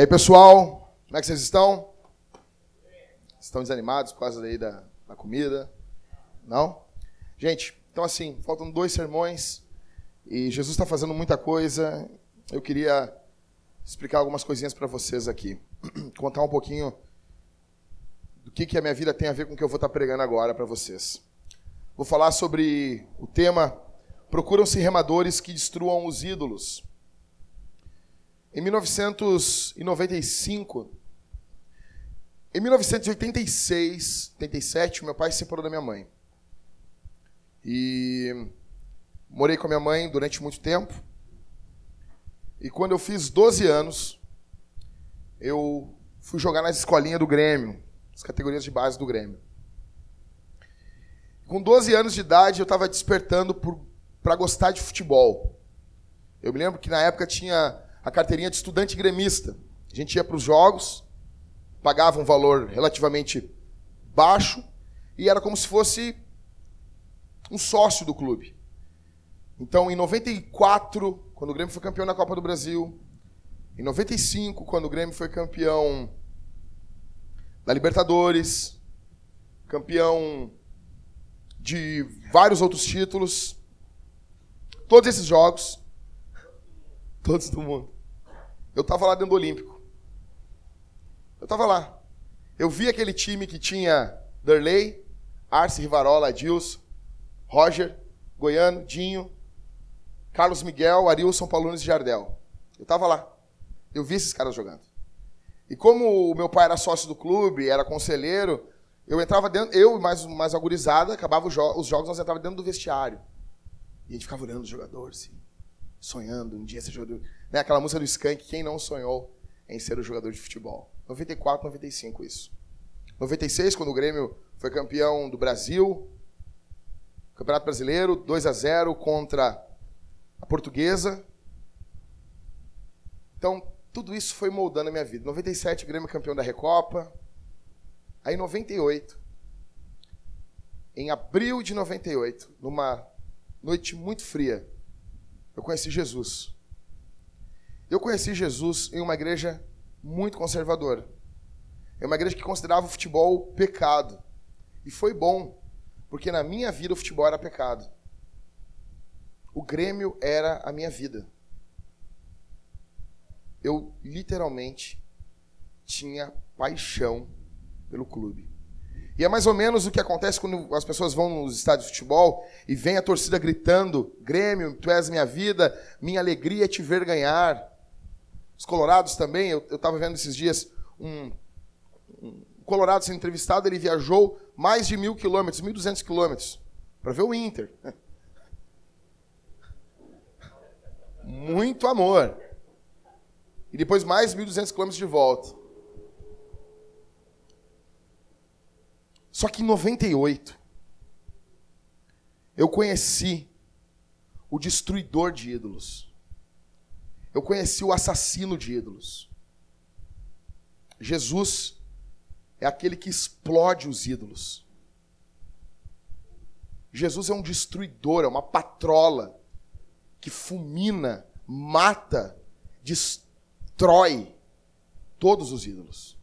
E aí, pessoal, como é que vocês estão? Estão desanimados por causa daí da, da comida? Não? Gente, então assim, faltam dois sermões e Jesus está fazendo muita coisa. Eu queria explicar algumas coisinhas para vocês aqui. Contar um pouquinho do que, que a minha vida tem a ver com o que eu vou estar tá pregando agora para vocês. Vou falar sobre o tema Procuram-se remadores que destruam os ídolos. Em 1995, em 1986, 87, meu pai se separou da minha mãe. E morei com a minha mãe durante muito tempo. E quando eu fiz 12 anos, eu fui jogar nas escolinhas do Grêmio, as categorias de base do Grêmio. Com 12 anos de idade, eu estava despertando para gostar de futebol. Eu me lembro que na época tinha a carteirinha de estudante gremista. A gente ia para os jogos, pagava um valor relativamente baixo e era como se fosse um sócio do clube. Então, em 94, quando o Grêmio foi campeão na Copa do Brasil, em 95, quando o Grêmio foi campeão da Libertadores, campeão de vários outros títulos, todos esses jogos, todos do mundo. Eu estava lá dentro do Olímpico. Eu estava lá. Eu vi aquele time que tinha Derley, Arce, Rivarola, Adilson, Roger, Goiano, Dinho, Carlos Miguel, Arilson, Paulunes e Jardel. Eu estava lá. Eu vi esses caras jogando. E como o meu pai era sócio do clube, era conselheiro, eu entrava dentro, eu e mais, mais agorizada, acabava os, jo os jogos, nós entrava dentro do vestiário. E a gente ficava olhando os jogadores, assim, sonhando um dia ser jogador. Né? Aquela música do Skank, quem não sonhou em ser o jogador de futebol? 94, 95 isso. 96, quando o Grêmio foi campeão do Brasil, Campeonato Brasileiro, 2 a 0 contra a Portuguesa. Então, tudo isso foi moldando a minha vida. 97, o Grêmio campeão da Recopa. Aí, 98, em abril de 98, numa noite muito fria, eu conheci Jesus. Eu conheci Jesus em uma igreja muito conservadora. É uma igreja que considerava o futebol pecado. E foi bom, porque na minha vida o futebol era pecado. O Grêmio era a minha vida. Eu literalmente tinha paixão pelo clube. E é mais ou menos o que acontece quando as pessoas vão nos estádios de futebol e vem a torcida gritando: Grêmio, tu és minha vida, minha alegria é te ver ganhar. Os colorados também, eu estava vendo esses dias um, um colorado sendo entrevistado, ele viajou mais de mil quilômetros, mil duzentos quilômetros, para ver o Inter. Muito amor. E depois mais mil duzentos quilômetros de volta. Só que em 98, eu conheci o destruidor de ídolos. Eu conheci o assassino de ídolos. Jesus é aquele que explode os ídolos. Jesus é um destruidor, é uma patrola que fulmina, mata, destrói todos os ídolos.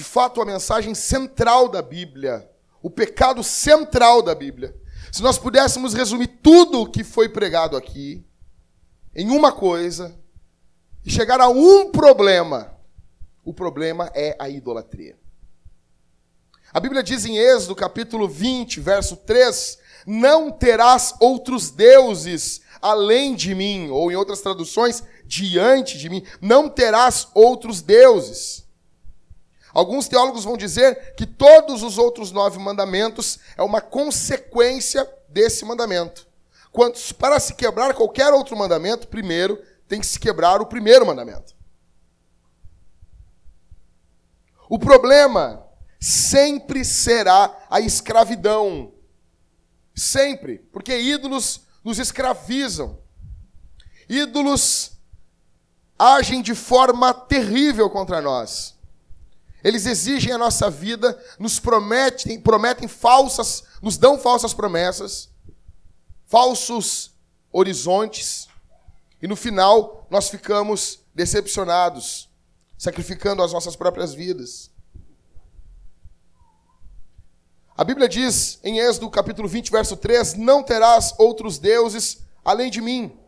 De fato, a mensagem central da Bíblia, o pecado central da Bíblia, se nós pudéssemos resumir tudo o que foi pregado aqui, em uma coisa e chegar a um problema. O problema é a idolatria. A Bíblia diz em Êxodo, capítulo 20, verso 3: Não terás outros deuses além de mim, ou em outras traduções, diante de mim. Não terás outros deuses. Alguns teólogos vão dizer que todos os outros nove mandamentos é uma consequência desse mandamento. Quando, para se quebrar qualquer outro mandamento, primeiro tem que se quebrar o primeiro mandamento. O problema sempre será a escravidão. Sempre. Porque ídolos nos escravizam. Ídolos agem de forma terrível contra nós. Eles exigem a nossa vida, nos prometem, prometem falsas, nos dão falsas promessas falsos horizontes, e no final nós ficamos decepcionados, sacrificando as nossas próprias vidas. A Bíblia diz em Êxodo capítulo 20, verso 3: Não terás outros deuses além de mim.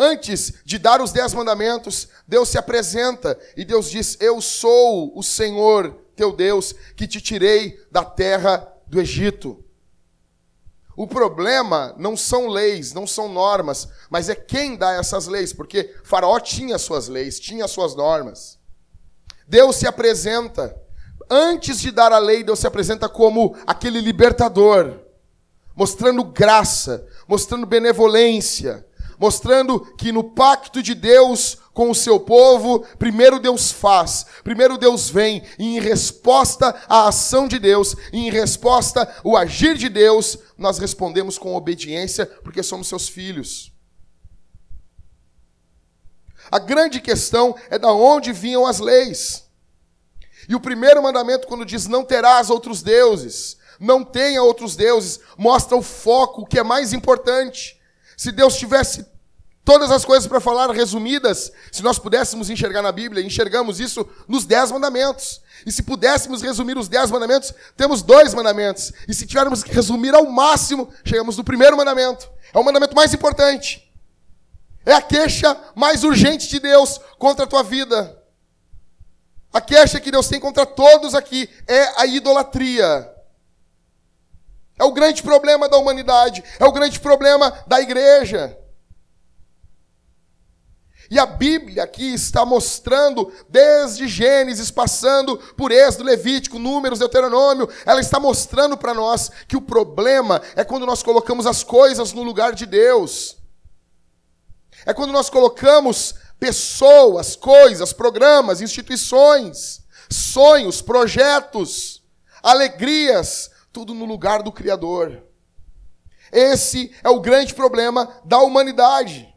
Antes de dar os dez mandamentos, Deus se apresenta e Deus diz: Eu sou o Senhor teu Deus que te tirei da terra do Egito. O problema não são leis, não são normas, mas é quem dá essas leis, porque Faraó tinha suas leis, tinha suas normas. Deus se apresenta, antes de dar a lei, Deus se apresenta como aquele libertador, mostrando graça, mostrando benevolência, mostrando que no pacto de Deus com o seu povo, primeiro Deus faz, primeiro Deus vem, e em resposta à ação de Deus, e em resposta ao agir de Deus, nós respondemos com obediência, porque somos seus filhos. A grande questão é da onde vinham as leis. E o primeiro mandamento, quando diz não terás outros deuses, não tenha outros deuses, mostra o foco, que é mais importante. Se Deus tivesse todas as coisas para falar resumidas, se nós pudéssemos enxergar na Bíblia, enxergamos isso nos dez mandamentos. E se pudéssemos resumir os dez mandamentos, temos dois mandamentos. E se tivermos que resumir ao máximo, chegamos no primeiro mandamento. É o mandamento mais importante. É a queixa mais urgente de Deus contra a tua vida. A queixa que Deus tem contra todos aqui é a idolatria. É o grande problema da humanidade, é o grande problema da igreja. E a Bíblia aqui está mostrando, desde Gênesis, passando por Êxodo, Levítico, Números, Deuteronômio, ela está mostrando para nós que o problema é quando nós colocamos as coisas no lugar de Deus. É quando nós colocamos pessoas, coisas, programas, instituições, sonhos, projetos, alegrias, tudo no lugar do Criador. Esse é o grande problema da humanidade.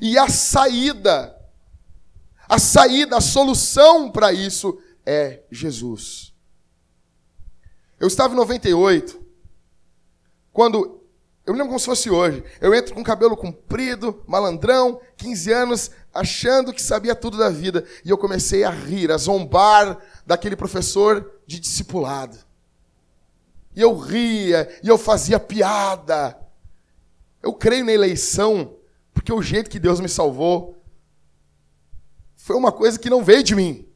E a saída, a saída, a solução para isso é Jesus. Eu estava em 98, quando, eu me lembro como se fosse hoje, eu entro com cabelo comprido, malandrão, 15 anos, achando que sabia tudo da vida, e eu comecei a rir, a zombar daquele professor de discipulado. E eu ria, e eu fazia piada. Eu creio na eleição porque o jeito que Deus me salvou foi uma coisa que não veio de mim.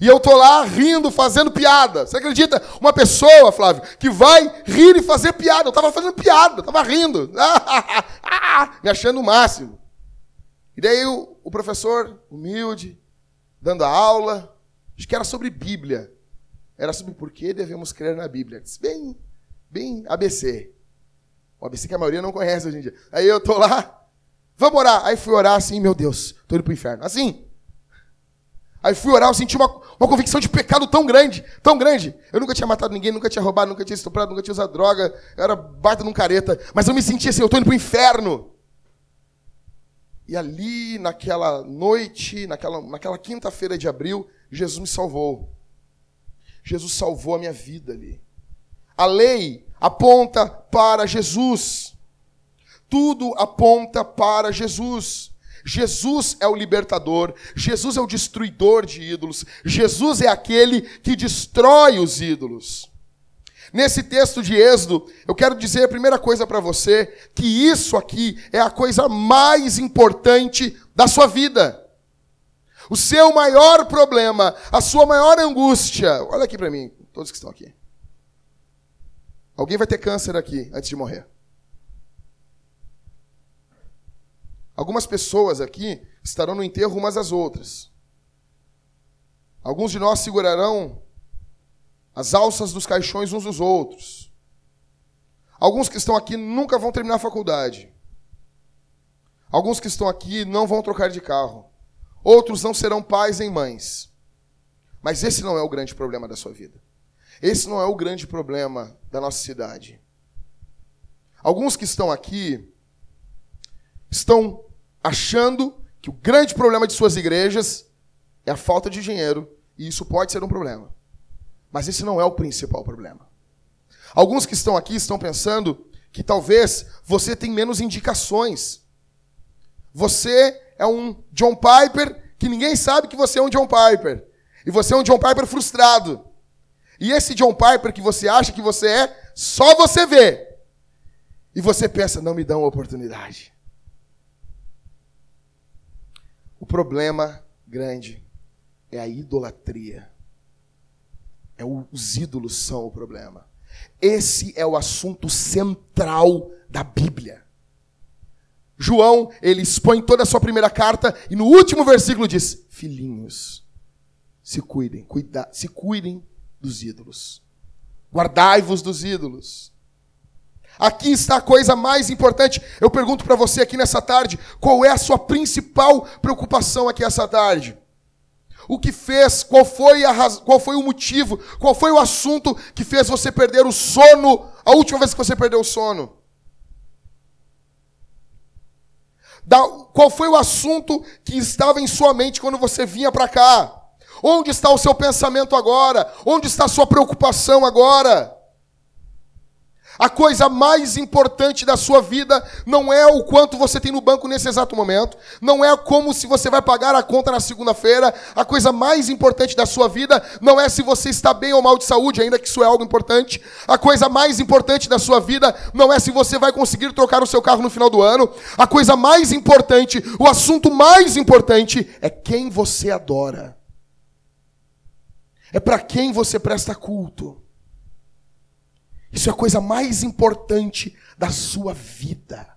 E eu tô lá rindo, fazendo piada. Você acredita? Uma pessoa, Flávio, que vai rir e fazer piada. Eu estava fazendo piada, estava rindo. me achando o máximo. E daí o, o professor, humilde, dando a aula, acho que era sobre Bíblia. Era sobre por que devemos crer na Bíblia. Bem, bem ABC. O ABC que a maioria não conhece hoje em dia. Aí eu tô lá, Vamos orar. Aí fui orar assim, meu Deus, estou indo para o inferno. Assim. Aí fui orar, eu senti uma, uma convicção de pecado tão grande, tão grande. Eu nunca tinha matado ninguém, nunca tinha roubado, nunca tinha estuprado, nunca tinha usado droga. Eu era baita num careta. Mas eu me sentia assim, eu estou indo para o inferno. E ali, naquela noite, naquela, naquela quinta-feira de abril, Jesus me salvou. Jesus salvou a minha vida ali. A lei aponta para Jesus. Tudo aponta para Jesus. Jesus é o libertador, Jesus é o destruidor de ídolos, Jesus é aquele que destrói os ídolos. Nesse texto de Êxodo, eu quero dizer a primeira coisa para você, que isso aqui é a coisa mais importante da sua vida. O seu maior problema, a sua maior angústia. Olha aqui para mim, todos que estão aqui. Alguém vai ter câncer aqui antes de morrer. Algumas pessoas aqui estarão no enterro umas às outras. Alguns de nós segurarão as alças dos caixões uns dos outros. Alguns que estão aqui nunca vão terminar a faculdade. Alguns que estão aqui não vão trocar de carro. Outros não serão pais nem mães. Mas esse não é o grande problema da sua vida. Esse não é o grande problema da nossa cidade. Alguns que estão aqui estão achando que o grande problema de suas igrejas é a falta de dinheiro, e isso pode ser um problema. Mas esse não é o principal problema. Alguns que estão aqui estão pensando que talvez você tem menos indicações. Você é um John Piper que ninguém sabe que você é um John Piper. E você é um John Piper frustrado. E esse John Piper que você acha que você é, só você vê. E você pensa, não me dão oportunidade. O problema grande é a idolatria. É o, os ídolos são o problema. Esse é o assunto central da Bíblia. João, ele expõe toda a sua primeira carta e no último versículo diz: Filhinhos, se cuidem, cuida, se cuidem dos ídolos. Guardai-vos dos ídolos. Aqui está a coisa mais importante. Eu pergunto para você aqui nessa tarde, qual é a sua principal preocupação aqui essa tarde? O que fez? Qual foi, a qual foi o motivo? Qual foi o assunto que fez você perder o sono? A última vez que você perdeu o sono? Da... Qual foi o assunto que estava em sua mente quando você vinha para cá? Onde está o seu pensamento agora? Onde está a sua preocupação agora? A coisa mais importante da sua vida não é o quanto você tem no banco nesse exato momento, não é como se você vai pagar a conta na segunda-feira. A coisa mais importante da sua vida não é se você está bem ou mal de saúde, ainda que isso é algo importante. A coisa mais importante da sua vida não é se você vai conseguir trocar o seu carro no final do ano. A coisa mais importante, o assunto mais importante é quem você adora. É para quem você presta culto. Isso é a coisa mais importante da sua vida.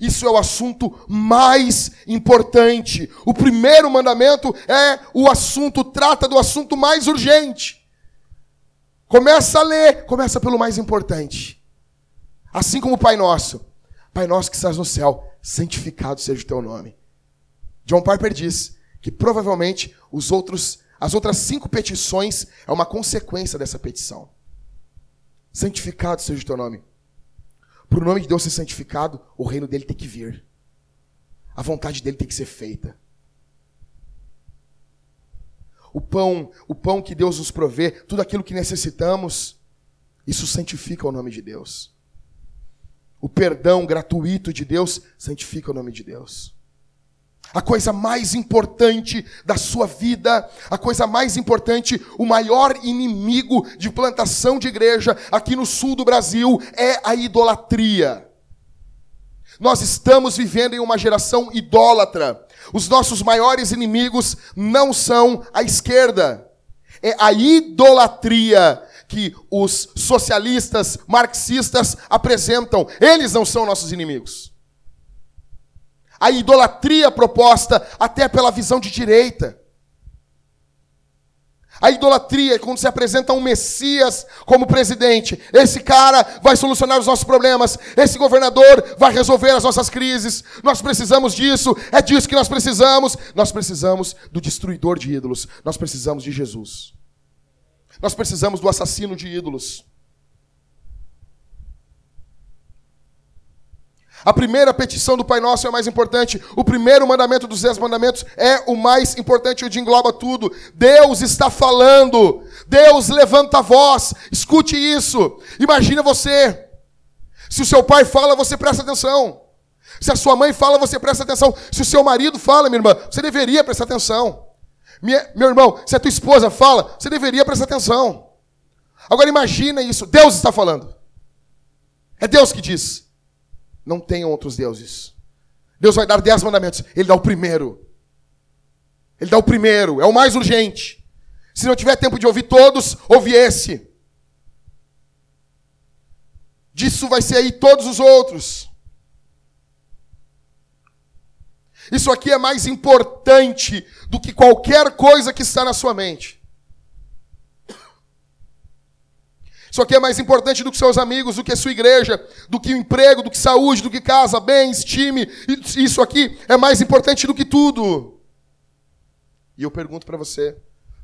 Isso é o assunto mais importante. O primeiro mandamento é o assunto, trata do assunto mais urgente. Começa a ler, começa pelo mais importante. Assim como o Pai Nosso. Pai Nosso que estás no céu, santificado seja o teu nome. John Piper diz que provavelmente os outros, as outras cinco petições é uma consequência dessa petição. Santificado seja o teu nome. Para o nome de Deus ser santificado, o reino dele tem que vir. A vontade dele tem que ser feita. O pão, o pão que Deus nos provê, tudo aquilo que necessitamos, isso santifica o nome de Deus. O perdão gratuito de Deus santifica o nome de Deus a coisa mais importante da sua vida, a coisa mais importante, o maior inimigo de plantação de igreja aqui no sul do Brasil é a idolatria. Nós estamos vivendo em uma geração idólatra. Os nossos maiores inimigos não são a esquerda. É a idolatria que os socialistas, marxistas apresentam. Eles não são nossos inimigos a idolatria proposta até pela visão de direita. A idolatria quando se apresenta um Messias como presidente. Esse cara vai solucionar os nossos problemas. Esse governador vai resolver as nossas crises. Nós precisamos disso. É disso que nós precisamos. Nós precisamos do destruidor de ídolos. Nós precisamos de Jesus. Nós precisamos do assassino de ídolos. A primeira petição do Pai Nosso é a mais importante. O primeiro mandamento dos dez mandamentos é o mais importante, o de engloba tudo. Deus está falando. Deus levanta a voz. Escute isso. Imagina você. Se o seu pai fala, você presta atenção. Se a sua mãe fala, você presta atenção. Se o seu marido fala, minha irmã, você deveria prestar atenção. Minha, meu irmão, se a tua esposa fala, você deveria prestar atenção. Agora imagina isso. Deus está falando. É Deus que diz. Não tenham outros deuses. Deus vai dar dez mandamentos. Ele dá o primeiro. Ele dá o primeiro. É o mais urgente. Se não tiver tempo de ouvir todos, ouve esse. Disso vai ser aí todos os outros. Isso aqui é mais importante do que qualquer coisa que está na sua mente. Isso aqui é mais importante do que seus amigos, do que sua igreja, do que o emprego, do que saúde, do que casa, bens, time. Isso aqui é mais importante do que tudo. E eu pergunto para você,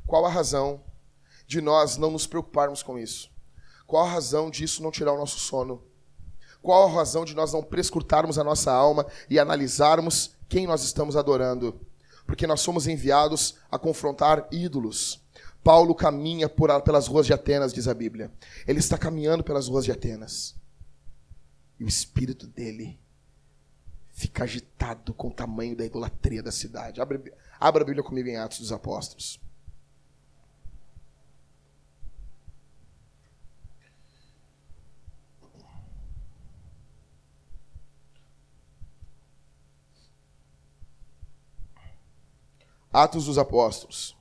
qual a razão de nós não nos preocuparmos com isso? Qual a razão disso não tirar o nosso sono? Qual a razão de nós não prescrutarmos a nossa alma e analisarmos quem nós estamos adorando? Porque nós somos enviados a confrontar ídolos. Paulo caminha por, pelas ruas de Atenas, diz a Bíblia. Ele está caminhando pelas ruas de Atenas. E o espírito dele fica agitado com o tamanho da idolatria da cidade. Abra, abra a Bíblia comigo em Atos dos Apóstolos. Atos dos Apóstolos.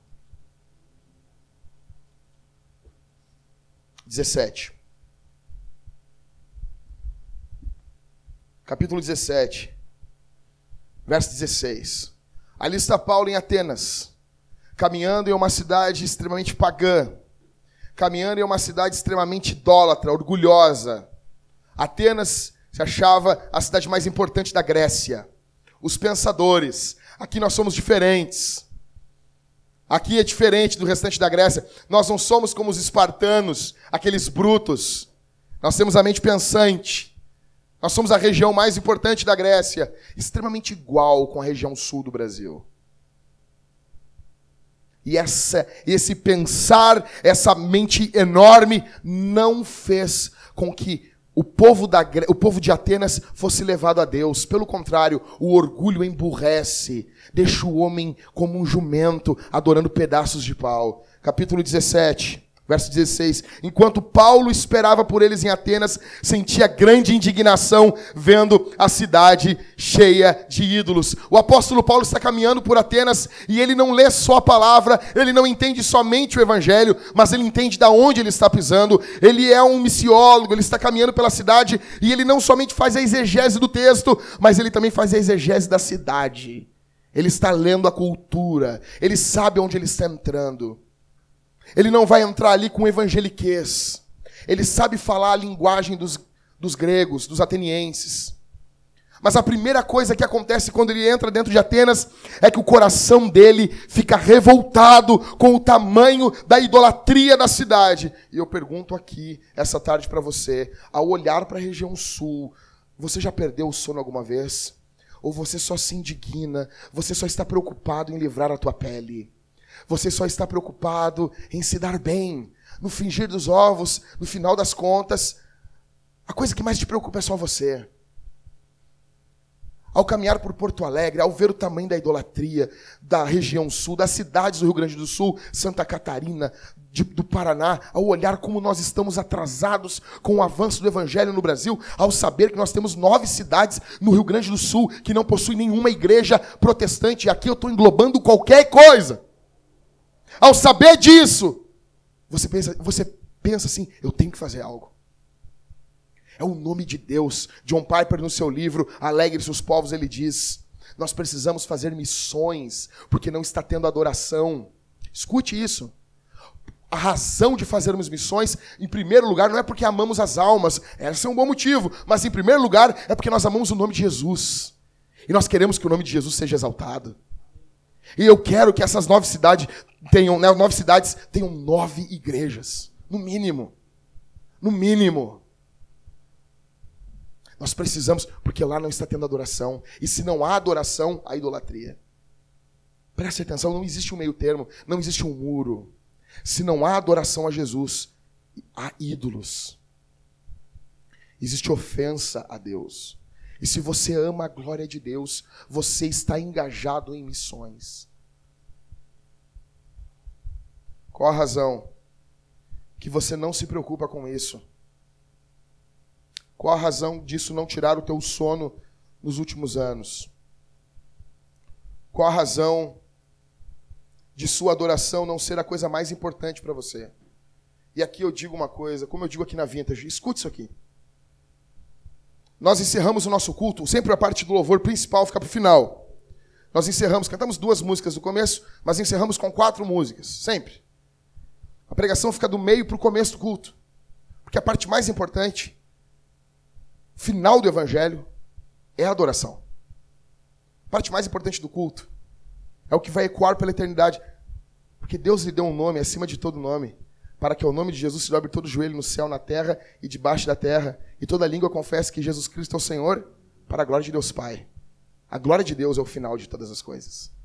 17. Capítulo 17, verso 16. Ali está Paulo em Atenas, caminhando em uma cidade extremamente pagã, caminhando em uma cidade extremamente idólatra, orgulhosa. Atenas se achava a cidade mais importante da Grécia. Os pensadores, aqui nós somos diferentes. Aqui é diferente do restante da Grécia. Nós não somos como os espartanos, aqueles brutos. Nós temos a mente pensante. Nós somos a região mais importante da Grécia, extremamente igual com a região sul do Brasil. E essa, esse pensar, essa mente enorme, não fez com que o povo, da, o povo de Atenas fosse levado a Deus. Pelo contrário, o orgulho emburrece, deixa o homem como um jumento adorando pedaços de pau. Capítulo 17. Verso 16: Enquanto Paulo esperava por eles em Atenas, sentia grande indignação vendo a cidade cheia de ídolos. O apóstolo Paulo está caminhando por Atenas e ele não lê só a palavra, ele não entende somente o evangelho, mas ele entende da onde ele está pisando. Ele é um missiólogo, ele está caminhando pela cidade e ele não somente faz a exegese do texto, mas ele também faz a exegese da cidade. Ele está lendo a cultura, ele sabe onde ele está entrando. Ele não vai entrar ali com evangeliquez. Ele sabe falar a linguagem dos, dos gregos, dos atenienses. Mas a primeira coisa que acontece quando ele entra dentro de Atenas é que o coração dele fica revoltado com o tamanho da idolatria da cidade. E eu pergunto aqui, essa tarde para você, ao olhar para a região sul, você já perdeu o sono alguma vez? Ou você só se indigna? Você só está preocupado em livrar a tua pele? Você só está preocupado em se dar bem. No fingir dos ovos, no final das contas, a coisa que mais te preocupa é só você. Ao caminhar por Porto Alegre, ao ver o tamanho da idolatria da região sul, das cidades do Rio Grande do Sul, Santa Catarina, de, do Paraná, ao olhar como nós estamos atrasados com o avanço do Evangelho no Brasil, ao saber que nós temos nove cidades no Rio Grande do Sul que não possuem nenhuma igreja protestante, e aqui eu estou englobando qualquer coisa. Ao saber disso, você pensa, você pensa assim: eu tenho que fazer algo. É o nome de Deus. John Piper, no seu livro Alegre-se os Povos, ele diz: Nós precisamos fazer missões, porque não está tendo adoração. Escute isso. A razão de fazermos missões, em primeiro lugar, não é porque amamos as almas, esse é um bom motivo, mas em primeiro lugar é porque nós amamos o nome de Jesus. E nós queremos que o nome de Jesus seja exaltado. E eu quero que essas nove cidades tenham, né, nove cidades tenham nove igrejas, no mínimo. No mínimo. Nós precisamos, porque lá não está tendo adoração. E se não há adoração, há idolatria. Preste atenção, não existe um meio termo, não existe um muro. Se não há adoração a Jesus, há ídolos. Existe ofensa a Deus. E se você ama a glória de Deus, você está engajado em missões. Qual a razão que você não se preocupa com isso? Qual a razão disso não tirar o teu sono nos últimos anos? Qual a razão de sua adoração não ser a coisa mais importante para você? E aqui eu digo uma coisa, como eu digo aqui na Vintage, escute isso aqui. Nós encerramos o nosso culto, sempre a parte do louvor principal fica para o final. Nós encerramos, cantamos duas músicas no começo, mas encerramos com quatro músicas, sempre. A pregação fica do meio para o começo do culto. Porque a parte mais importante, final do evangelho, é a adoração. A parte mais importante do culto é o que vai ecoar pela eternidade. Porque Deus lhe deu um nome acima de todo nome, para que ao nome de Jesus se dobre todo o joelho no céu, na terra e debaixo da terra, e toda língua confesse que Jesus Cristo é o Senhor, para a glória de Deus Pai. A glória de Deus é o final de todas as coisas.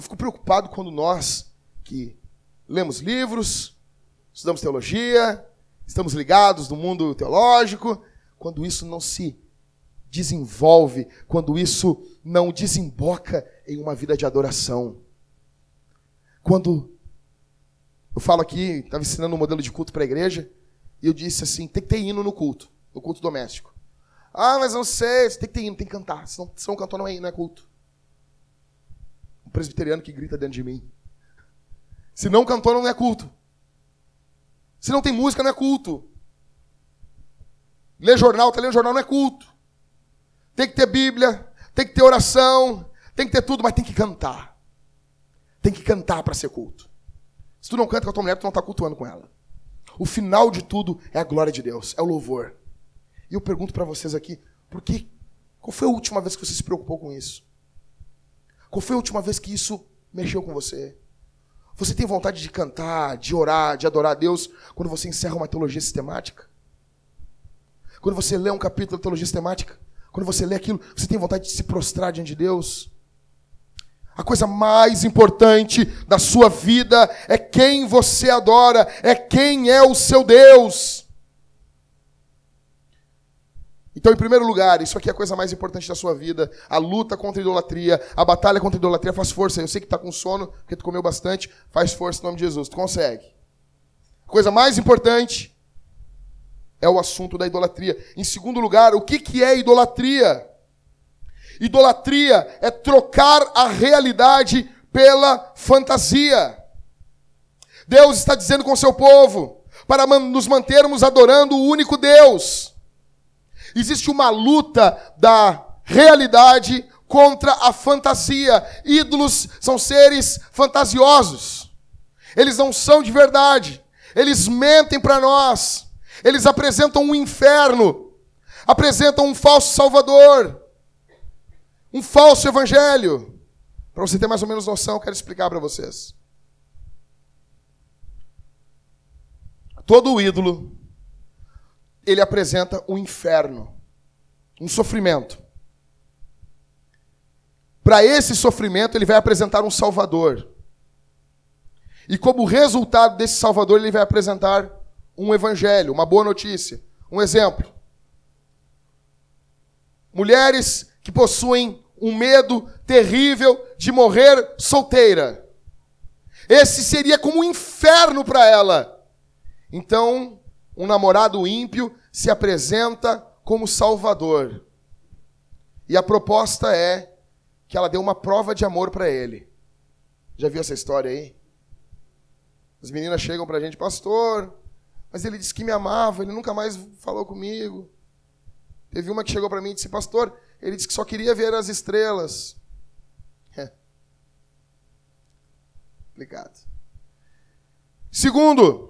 Eu fico preocupado quando nós, que lemos livros, estudamos teologia, estamos ligados no mundo teológico, quando isso não se desenvolve, quando isso não desemboca em uma vida de adoração. Quando eu falo aqui, estava ensinando um modelo de culto para a igreja, e eu disse assim: tem que ter hino no culto, no culto doméstico. Ah, mas não sei, tem que ter hino, tem que cantar. Se não, se não cantou, não é, não é culto. Um presbiteriano que grita dentro de mim. Se não cantou, não é culto. Se não tem música, não é culto. Ler jornal, tá lendo jornal, não é culto. Tem que ter Bíblia, tem que ter oração, tem que ter tudo, mas tem que cantar. Tem que cantar para ser culto. Se tu não canta com a tua mulher, tu não está cultuando com ela. O final de tudo é a glória de Deus, é o louvor. E eu pergunto para vocês aqui, por que? Qual foi a última vez que você se preocupou com isso? Qual foi a última vez que isso mexeu com você? Você tem vontade de cantar, de orar, de adorar a Deus quando você encerra uma teologia sistemática? Quando você lê um capítulo da teologia sistemática? Quando você lê aquilo, você tem vontade de se prostrar diante de Deus? A coisa mais importante da sua vida é quem você adora, é quem é o seu Deus. Então, em primeiro lugar, isso aqui é a coisa mais importante da sua vida. A luta contra a idolatria, a batalha contra a idolatria, faz força. Eu sei que está com sono, porque tu comeu bastante, faz força em nome de Jesus. Tu consegue. A coisa mais importante é o assunto da idolatria. Em segundo lugar, o que, que é idolatria? Idolatria é trocar a realidade pela fantasia. Deus está dizendo com seu povo, para nos mantermos adorando o único Deus. Existe uma luta da realidade contra a fantasia. Ídolos são seres fantasiosos. Eles não são de verdade. Eles mentem para nós. Eles apresentam um inferno. Apresentam um falso salvador um falso evangelho. Para você ter mais ou menos noção, eu quero explicar para vocês. Todo ídolo, ele apresenta um inferno, um sofrimento. Para esse sofrimento, ele vai apresentar um Salvador. E como resultado desse Salvador, ele vai apresentar um evangelho, uma boa notícia. Um exemplo. Mulheres que possuem um medo terrível de morrer solteira. Esse seria como um inferno para ela. Então, um namorado ímpio se apresenta como salvador. E a proposta é que ela dê uma prova de amor para ele. Já viu essa história aí? As meninas chegam para a gente, pastor, mas ele disse que me amava, ele nunca mais falou comigo. Teve uma que chegou para mim e disse, pastor, ele disse que só queria ver as estrelas. É. Complicado. Segundo,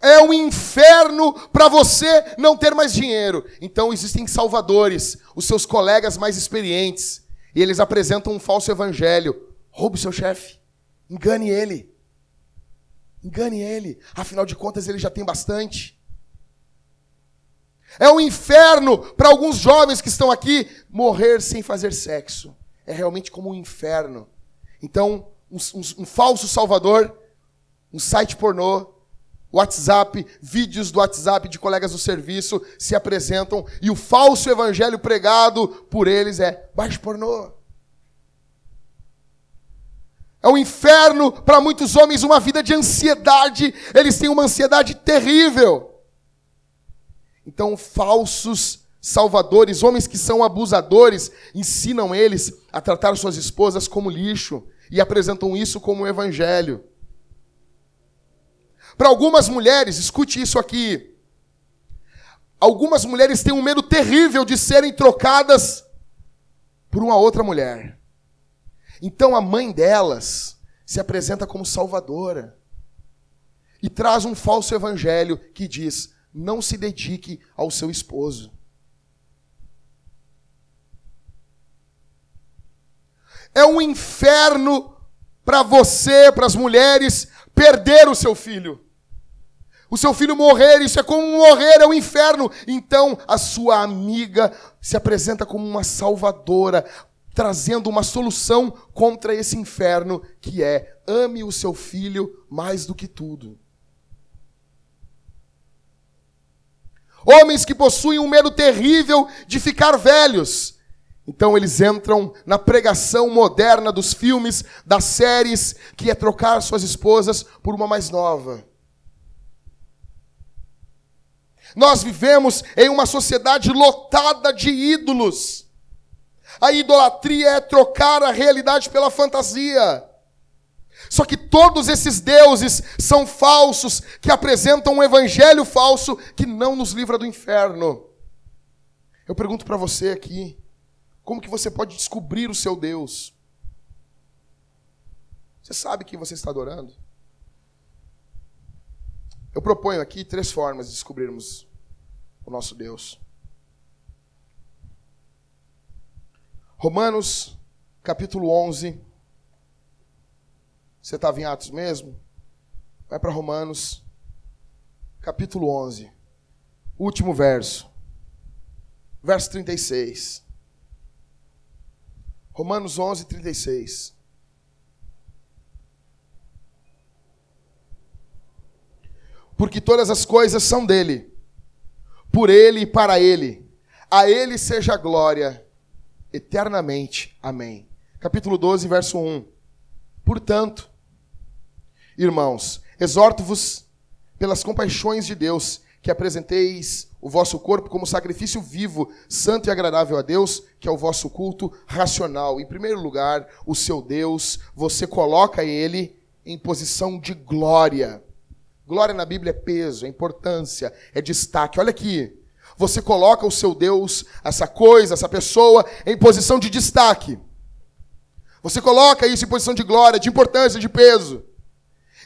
é um inferno para você não ter mais dinheiro. Então existem salvadores, os seus colegas mais experientes, e eles apresentam um falso evangelho. Roube seu chefe, engane ele. Engane ele, afinal de contas ele já tem bastante. É um inferno para alguns jovens que estão aqui morrer sem fazer sexo. É realmente como um inferno. Então, um, um, um falso salvador, um site pornô, WhatsApp, vídeos do WhatsApp de colegas do serviço se apresentam e o falso evangelho pregado por eles é baixo pornô. É um inferno para muitos homens, uma vida de ansiedade. Eles têm uma ansiedade terrível. Então, falsos salvadores, homens que são abusadores, ensinam eles a tratar suas esposas como lixo e apresentam isso como um evangelho. Para algumas mulheres, escute isso aqui. Algumas mulheres têm um medo terrível de serem trocadas por uma outra mulher. Então a mãe delas se apresenta como salvadora e traz um falso evangelho que diz: não se dedique ao seu esposo. É um inferno para você, para as mulheres, perder o seu filho. O seu filho morrer, isso é como morrer, é o um inferno. Então, a sua amiga se apresenta como uma salvadora, trazendo uma solução contra esse inferno, que é ame o seu filho mais do que tudo. Homens que possuem um medo terrível de ficar velhos. Então eles entram na pregação moderna dos filmes, das séries, que é trocar suas esposas por uma mais nova. Nós vivemos em uma sociedade lotada de ídolos. A idolatria é trocar a realidade pela fantasia. Só que todos esses deuses são falsos, que apresentam um evangelho falso que não nos livra do inferno. Eu pergunto para você aqui, como que você pode descobrir o seu Deus? Você sabe quem você está adorando? Eu proponho aqui três formas de descobrirmos o nosso Deus. Romanos, capítulo 11. Você estava em Atos mesmo? Vai para Romanos, capítulo 11. Último verso. Verso 36. Romanos 11, 36. Porque todas as coisas são dele, por ele e para ele. A ele seja a glória eternamente. Amém. Capítulo 12, verso 1. Portanto, irmãos, exorto-vos pelas compaixões de Deus que apresenteis o vosso corpo como sacrifício vivo, santo e agradável a Deus, que é o vosso culto racional. Em primeiro lugar, o seu Deus, você coloca ele em posição de glória. Glória na Bíblia é peso, é importância, é destaque. Olha aqui, você coloca o seu Deus, essa coisa, essa pessoa, em posição de destaque. Você coloca isso em posição de glória, de importância, de peso.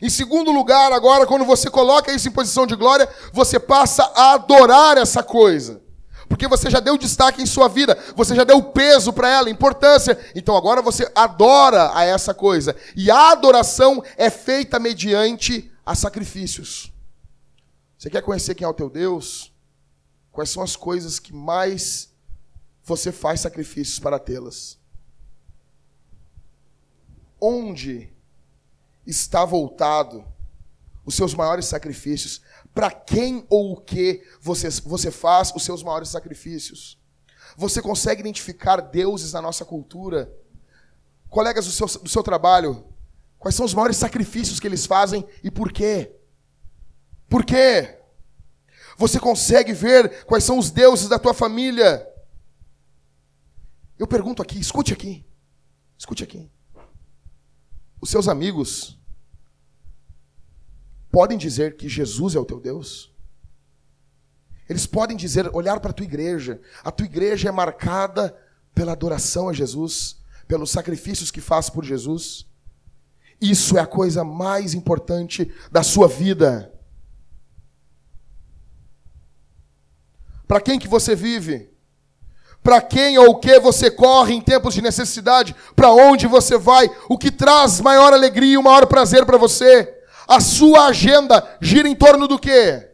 Em segundo lugar, agora, quando você coloca isso em posição de glória, você passa a adorar essa coisa. Porque você já deu destaque em sua vida, você já deu peso para ela, importância. Então agora você adora a essa coisa. E a adoração é feita mediante a sacrifícios. Você quer conhecer quem é o teu Deus? Quais são as coisas que mais você faz sacrifícios para tê-las? Onde está voltado os seus maiores sacrifícios? Para quem ou o que você, você faz os seus maiores sacrifícios? Você consegue identificar deuses na nossa cultura? Colegas do seu, do seu trabalho, quais são os maiores sacrifícios que eles fazem e por quê? Por quê? Você consegue ver quais são os deuses da tua família? Eu pergunto aqui, escute aqui. Escute aqui. Os seus amigos podem dizer que Jesus é o teu Deus? Eles podem dizer, olhar para a tua igreja. A tua igreja é marcada pela adoração a Jesus, pelos sacrifícios que faz por Jesus. Isso é a coisa mais importante da sua vida. Para quem que você vive? Para quem ou o que você corre em tempos de necessidade? Para onde você vai? O que traz maior alegria e maior prazer para você? A sua agenda gira em torno do quê?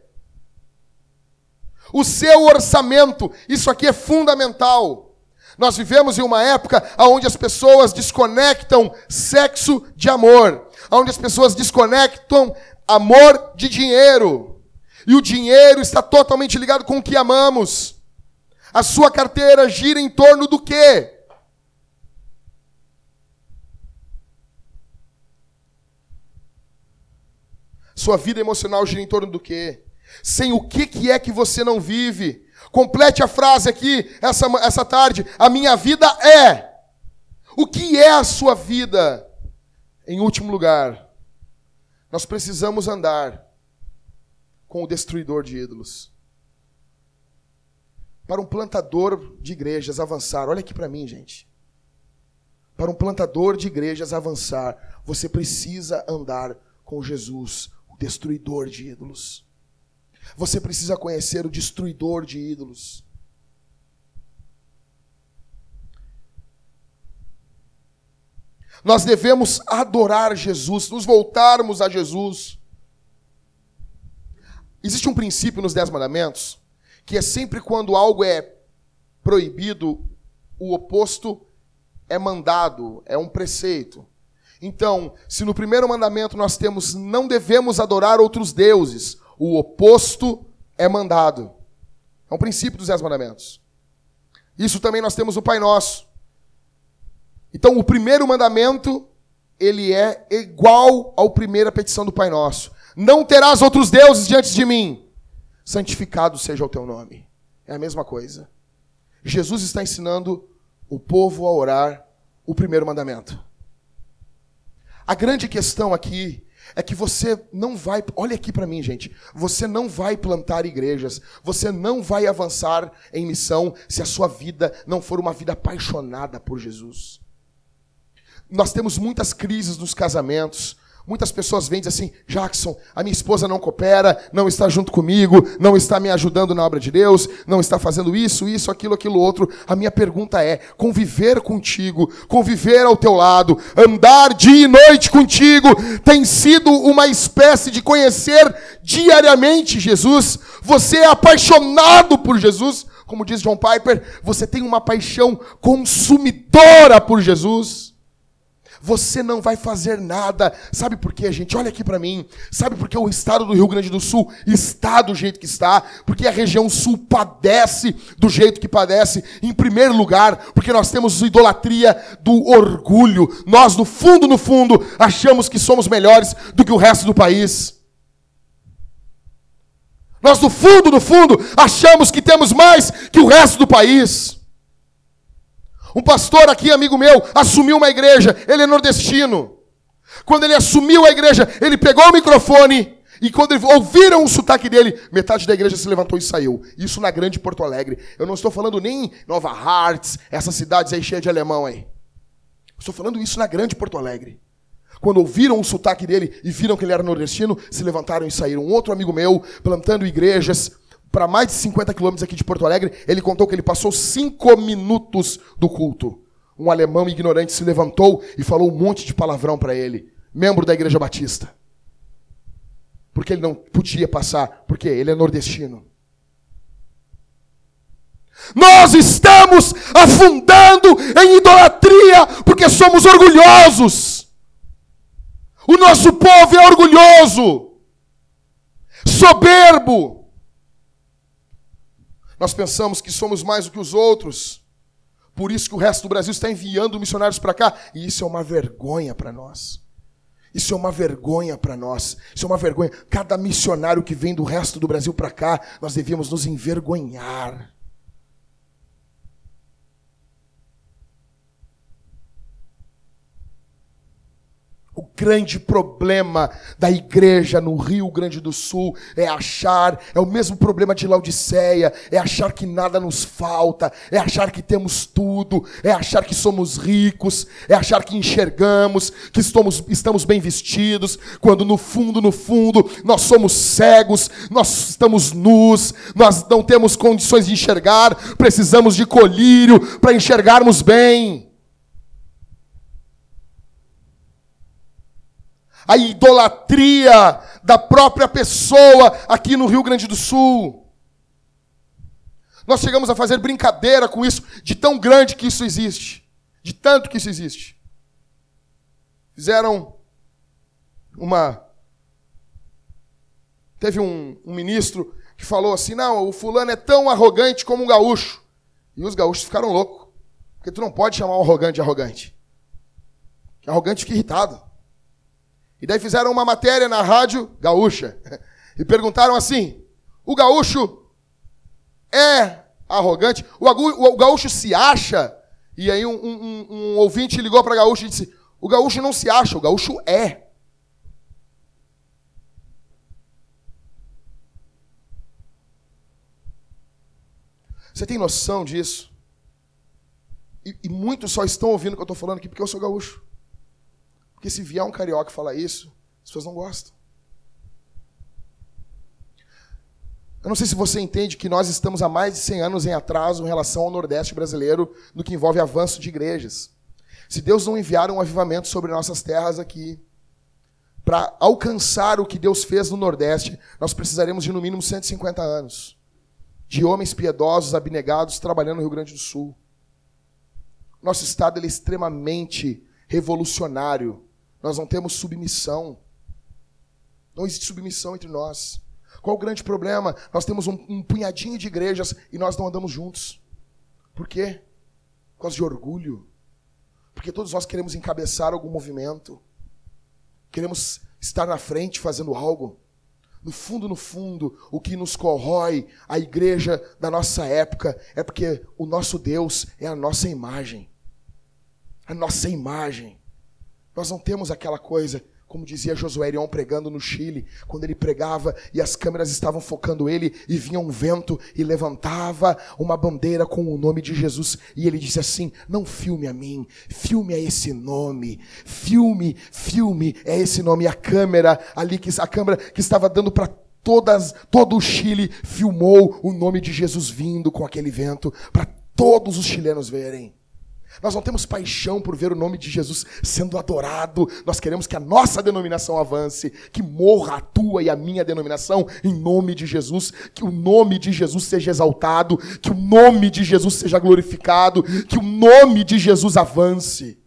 O seu orçamento, isso aqui é fundamental. Nós vivemos em uma época onde as pessoas desconectam sexo de amor, onde as pessoas desconectam amor de dinheiro. E o dinheiro está totalmente ligado com o que amamos. A sua carteira gira em torno do quê? Sua vida emocional gira em torno do quê? Sem o que, que é que você não vive? Complete a frase aqui essa, essa tarde. A minha vida é. O que é a sua vida? Em último lugar, nós precisamos andar com o destruidor de ídolos. Para um plantador de igrejas avançar, olha aqui para mim, gente. Para um plantador de igrejas avançar, você precisa andar com Jesus, o destruidor de ídolos. Você precisa conhecer o destruidor de ídolos. Nós devemos adorar Jesus, nos voltarmos a Jesus. Existe um princípio nos Dez Mandamentos que é sempre quando algo é proibido, o oposto é mandado, é um preceito. Então, se no primeiro mandamento nós temos não devemos adorar outros deuses, o oposto é mandado. É um princípio dos dez mandamentos. Isso também nós temos o Pai Nosso. Então, o primeiro mandamento, ele é igual à primeira petição do Pai Nosso. Não terás outros deuses diante de mim. Santificado seja o teu nome. É a mesma coisa. Jesus está ensinando o povo a orar o primeiro mandamento. A grande questão aqui é que você não vai, olha aqui para mim, gente, você não vai plantar igrejas, você não vai avançar em missão se a sua vida não for uma vida apaixonada por Jesus. Nós temos muitas crises nos casamentos, Muitas pessoas vêm e dizem assim: Jackson, a minha esposa não coopera, não está junto comigo, não está me ajudando na obra de Deus, não está fazendo isso, isso, aquilo, aquilo outro. A minha pergunta é: conviver contigo, conviver ao teu lado, andar dia e noite contigo, tem sido uma espécie de conhecer diariamente Jesus? Você é apaixonado por Jesus? Como diz John Piper, você tem uma paixão consumidora por Jesus? Você não vai fazer nada. Sabe por quê, gente? Olha aqui para mim. Sabe por que o estado do Rio Grande do Sul está do jeito que está? Porque a região sul padece do jeito que padece. Em primeiro lugar, porque nós temos idolatria do orgulho. Nós, no fundo, no fundo, achamos que somos melhores do que o resto do país. Nós, no fundo, no fundo, achamos que temos mais que o resto do país. Um pastor aqui, amigo meu, assumiu uma igreja, ele é nordestino. Quando ele assumiu a igreja, ele pegou o microfone e quando ouviram o sotaque dele, metade da igreja se levantou e saiu. Isso na grande Porto Alegre. Eu não estou falando nem Nova Hartz, essas cidades aí cheias de alemão aí. Estou falando isso na grande Porto Alegre. Quando ouviram o sotaque dele e viram que ele era nordestino, se levantaram e saíram. Um outro amigo meu, plantando igrejas, para mais de 50 quilômetros aqui de Porto Alegre, ele contou que ele passou cinco minutos do culto. Um alemão ignorante se levantou e falou um monte de palavrão para ele, membro da Igreja Batista. Porque ele não podia passar, porque ele é nordestino. Nós estamos afundando em idolatria porque somos orgulhosos. O nosso povo é orgulhoso, soberbo. Nós pensamos que somos mais do que os outros. Por isso que o resto do Brasil está enviando missionários para cá. E isso é uma vergonha para nós. Isso é uma vergonha para nós. Isso é uma vergonha. Cada missionário que vem do resto do Brasil para cá, nós devíamos nos envergonhar. O grande problema da igreja no Rio Grande do Sul é achar, é o mesmo problema de Laodiceia, é achar que nada nos falta, é achar que temos tudo, é achar que somos ricos, é achar que enxergamos, que estamos, estamos bem vestidos, quando no fundo, no fundo, nós somos cegos, nós estamos nus, nós não temos condições de enxergar, precisamos de colírio para enxergarmos bem. A idolatria da própria pessoa aqui no Rio Grande do Sul. Nós chegamos a fazer brincadeira com isso, de tão grande que isso existe, de tanto que isso existe. Fizeram uma. Teve um, um ministro que falou assim: não, o fulano é tão arrogante como um gaúcho. E os gaúchos ficaram loucos. Porque tu não pode chamar um arrogante de arrogante. Que arrogante fica irritado. E daí fizeram uma matéria na rádio gaúcha. E perguntaram assim: o gaúcho é arrogante? O, gaúcho se acha? E aí um, um, um ouvinte ligou para gaúcho e disse: o gaúcho não se acha, o gaúcho é. Você tem noção disso? E, e muitos só estão ouvindo o que eu estou falando aqui porque eu sou gaúcho. Porque se vier um carioca falar isso, as pessoas não gostam. Eu não sei se você entende que nós estamos há mais de 100 anos em atraso em relação ao Nordeste brasileiro no que envolve avanço de igrejas. Se Deus não enviar um avivamento sobre nossas terras aqui, para alcançar o que Deus fez no Nordeste, nós precisaremos de no mínimo 150 anos de homens piedosos, abnegados, trabalhando no Rio Grande do Sul. Nosso estado é extremamente revolucionário. Nós não temos submissão. Não existe submissão entre nós. Qual o grande problema? Nós temos um, um punhadinho de igrejas e nós não andamos juntos. Por quê? Por causa de orgulho. Porque todos nós queremos encabeçar algum movimento. Queremos estar na frente fazendo algo. No fundo, no fundo, o que nos corrói a igreja da nossa época é porque o nosso Deus é a nossa imagem. A nossa imagem. Nós não temos aquela coisa como dizia Josué Erion pregando no Chile, quando ele pregava e as câmeras estavam focando ele e vinha um vento e levantava uma bandeira com o nome de Jesus e ele disse assim: "Não filme a mim, filme a esse nome. Filme, filme é esse nome". E a câmera ali que a câmera que estava dando para todas todo o Chile filmou o nome de Jesus vindo com aquele vento para todos os chilenos verem. Nós não temos paixão por ver o nome de Jesus sendo adorado. Nós queremos que a nossa denominação avance, que morra a tua e a minha denominação em nome de Jesus, que o nome de Jesus seja exaltado, que o nome de Jesus seja glorificado, que o nome de Jesus avance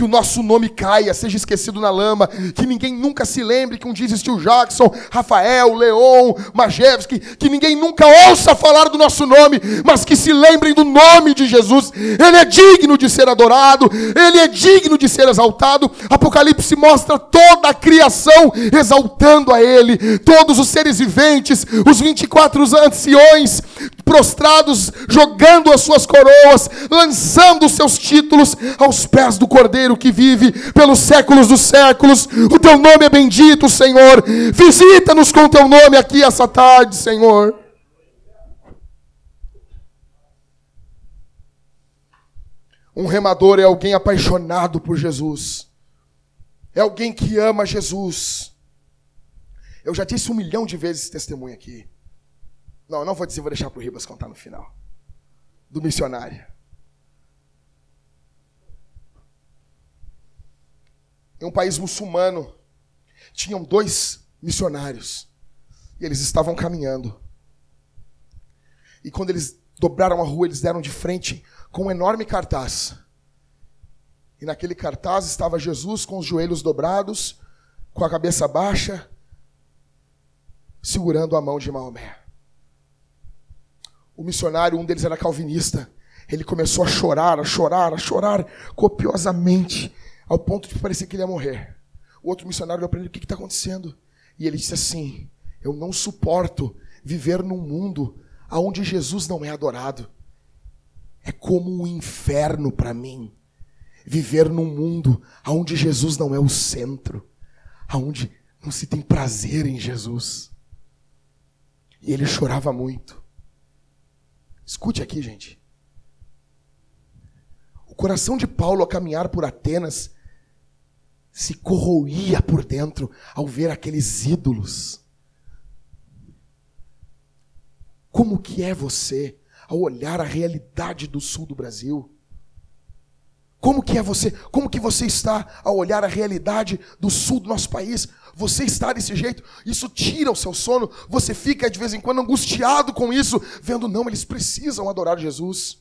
que o nosso nome caia, seja esquecido na lama, que ninguém nunca se lembre que um dia existiu Jackson, Rafael, Leon, Majewski, que ninguém nunca ouça falar do nosso nome, mas que se lembrem do nome de Jesus. Ele é digno de ser adorado, ele é digno de ser exaltado. Apocalipse mostra toda a criação exaltando a ele, todos os seres viventes, os 24 anciões prostrados, jogando as suas coroas, lançando os seus títulos aos pés do Cordeiro que vive pelos séculos dos séculos. O teu nome é bendito, Senhor. Visita-nos com o teu nome aqui essa tarde, Senhor. Um remador é alguém apaixonado por Jesus. É alguém que ama Jesus. Eu já disse um milhão de vezes esse testemunho aqui. Não, não vou dizer, vou deixar para o Ribas contar no final. Do missionário. em um país muçulmano, tinham dois missionários. E eles estavam caminhando. E quando eles dobraram a rua, eles deram de frente com um enorme cartaz. E naquele cartaz estava Jesus com os joelhos dobrados, com a cabeça baixa, segurando a mão de Maomé. O missionário, um deles era calvinista, ele começou a chorar, a chorar, a chorar copiosamente ao ponto de parecer que ele ia morrer. O outro missionário olhou para ele: o que está acontecendo? E ele disse assim: Eu não suporto viver num mundo onde Jesus não é adorado. É como um inferno para mim viver num mundo onde Jesus não é o centro, onde não se tem prazer em Jesus. E ele chorava muito. Escute aqui, gente. O coração de Paulo a caminhar por Atenas se corroía por dentro ao ver aqueles ídolos. Como que é você ao olhar a realidade do sul do Brasil? Como que é você? Como que você está ao olhar a realidade do sul do nosso país? Você está desse jeito? Isso tira o seu sono? Você fica de vez em quando angustiado com isso, vendo não, eles precisam adorar Jesus.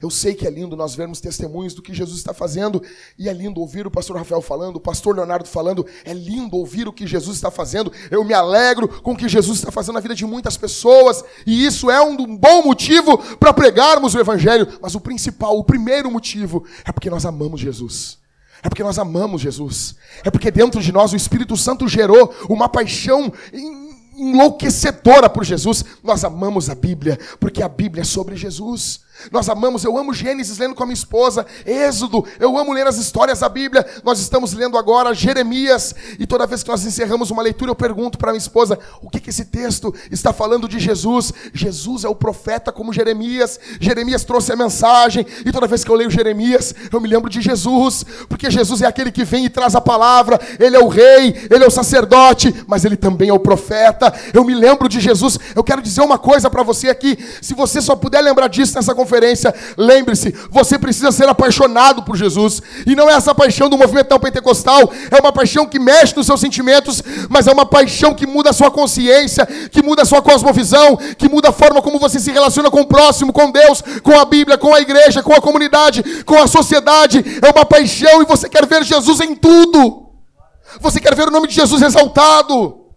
Eu sei que é lindo nós vermos testemunhos do que Jesus está fazendo, e é lindo ouvir o pastor Rafael falando, o pastor Leonardo falando, é lindo ouvir o que Jesus está fazendo. Eu me alegro com o que Jesus está fazendo na vida de muitas pessoas, e isso é um bom motivo para pregarmos o Evangelho. Mas o principal, o primeiro motivo, é porque nós amamos Jesus. É porque nós amamos Jesus. É porque dentro de nós o Espírito Santo gerou uma paixão enlouquecedora por Jesus. Nós amamos a Bíblia, porque a Bíblia é sobre Jesus. Nós amamos, eu amo Gênesis lendo com a minha esposa, Êxodo, eu amo ler as histórias da Bíblia. Nós estamos lendo agora Jeremias, e toda vez que nós encerramos uma leitura, eu pergunto para minha esposa: o que, que esse texto está falando de Jesus? Jesus é o profeta como Jeremias. Jeremias trouxe a mensagem, e toda vez que eu leio Jeremias, eu me lembro de Jesus, porque Jesus é aquele que vem e traz a palavra, ele é o rei, ele é o sacerdote, mas ele também é o profeta. Eu me lembro de Jesus. Eu quero dizer uma coisa para você aqui: se você só puder lembrar disso nessa conferência, conferência, lembre-se, você precisa ser apaixonado por Jesus. E não é essa paixão do movimento pentecostal, é uma paixão que mexe nos seus sentimentos, mas é uma paixão que muda a sua consciência, que muda a sua cosmovisão, que muda a forma como você se relaciona com o próximo, com Deus, com a Bíblia, com a igreja, com a comunidade, com a sociedade. É uma paixão e você quer ver Jesus em tudo. Você quer ver o nome de Jesus exaltado.